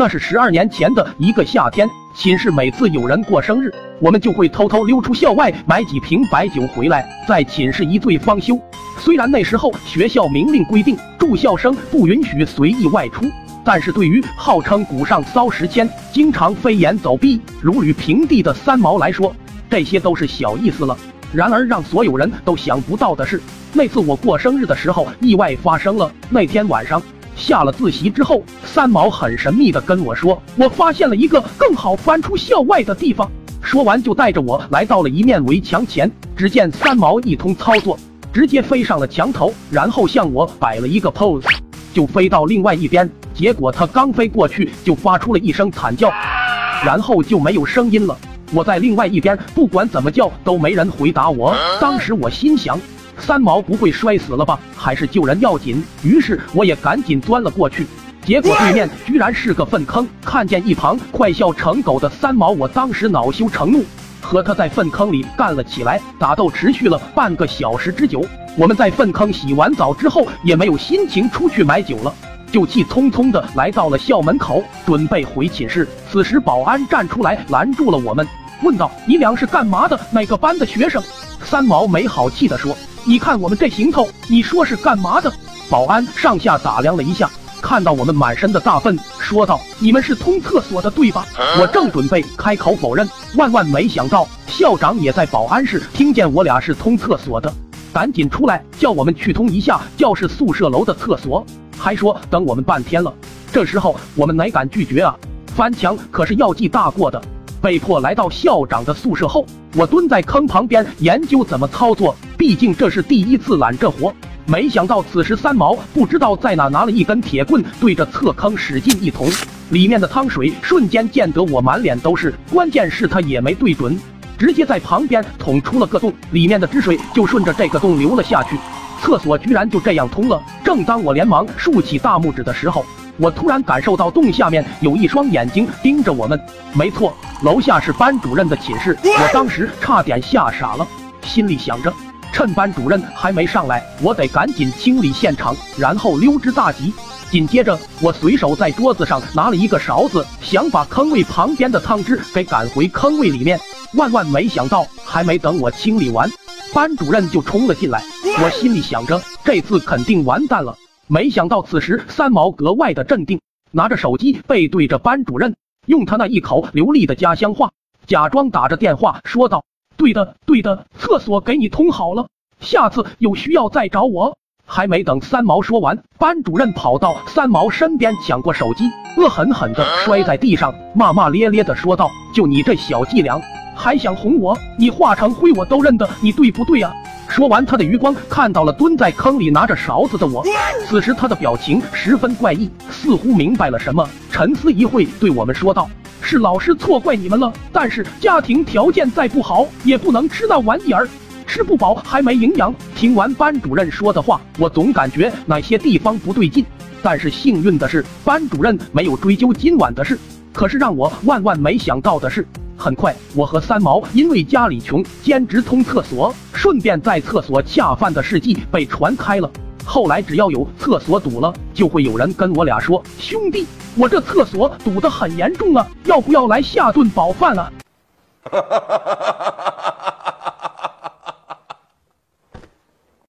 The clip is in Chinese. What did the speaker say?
那是十二年前的一个夏天，寝室每次有人过生日，我们就会偷偷溜出校外买几瓶白酒回来，在寝室一醉方休。虽然那时候学校明令规定住校生不允许随意外出，但是对于号称古上骚时迁、经常飞檐走壁、如履平地的三毛来说，这些都是小意思了。然而让所有人都想不到的是，那次我过生日的时候，意外发生了。那天晚上下了自习之后，三毛很神秘的跟我说，我发现了一个更好翻出校外的地方。说完就带着我来到了一面围墙前，只见三毛一通操作，直接飞上了墙头，然后向我摆了一个 pose，就飞到另外一边。结果他刚飞过去，就发出了一声惨叫，然后就没有声音了。我在另外一边，不管怎么叫都没人回答我。当时我心想，三毛不会摔死了吧？还是救人要紧。于是我也赶紧钻了过去。结果对面居然是个粪坑。看见一旁快笑成狗的三毛，我当时恼羞成怒，和他在粪坑里干了起来。打斗持续了半个小时之久。我们在粪坑洗完澡之后，也没有心情出去买酒了。就气匆匆的来到了校门口，准备回寝室。此时保安站出来拦住了我们，问道：“你俩是干嘛的？哪个班的学生？”三毛没好气的说：“你看我们这行头，你说是干嘛的？”保安上下打量了一下，看到我们满身的大粪，说道：“你们是通厕所的对吧？”我正准备开口否认，万万没想到校长也在保安室，听见我俩是通厕所的，赶紧出来叫我们去通一下教室宿舍楼的厕所。还说等我们半天了，这时候我们哪敢拒绝啊？翻墙可是要记大过的。被迫来到校长的宿舍后，我蹲在坑旁边研究怎么操作，毕竟这是第一次揽这活。没想到此时三毛不知道在哪拿了一根铁棍，对着侧坑使劲一捅，里面的汤水瞬间溅得我满脸都是。关键是他也没对准，直接在旁边捅出了个洞，里面的汁水就顺着这个洞流了下去。厕所居然就这样通了！正当我连忙竖起大拇指的时候，我突然感受到洞下面有一双眼睛盯着我们。没错，楼下是班主任的寝室。我当时差点吓傻了，心里想着，趁班主任还没上来，我得赶紧清理现场，然后溜之大吉。紧接着，我随手在桌子上拿了一个勺子，想把坑位旁边的汤汁给赶回坑位里面。万万没想到，还没等我清理完。班主任就冲了进来，我心里想着这次肯定完蛋了。没想到此时三毛格外的镇定，拿着手机背对着班主任，用他那一口流利的家乡话，假装打着电话说道：“对的，对的，厕所给你通好了，下次有需要再找我。”还没等三毛说完，班主任跑到三毛身边抢过手机，恶狠狠地摔在地上，骂骂咧咧的说道：“就你这小伎俩！”还想哄我？你化成灰我都认得你，对不对啊？说完，他的余光看到了蹲在坑里拿着勺子的我。此时他的表情十分怪异，似乎明白了什么，沉思一会，对我们说道：“是老师错怪你们了，但是家庭条件再不好，也不能吃那玩意儿，吃不饱还没营养。”听完班主任说的话，我总感觉哪些地方不对劲。但是幸运的是，班主任没有追究今晚的事。可是让我万万没想到的是。很快，我和三毛因为家里穷，兼职通厕所，顺便在厕所恰饭的事迹被传开了。后来只要有厕所堵了，就会有人跟我俩说：“兄弟，我这厕所堵得很严重啊，要不要来下顿饱饭啊？”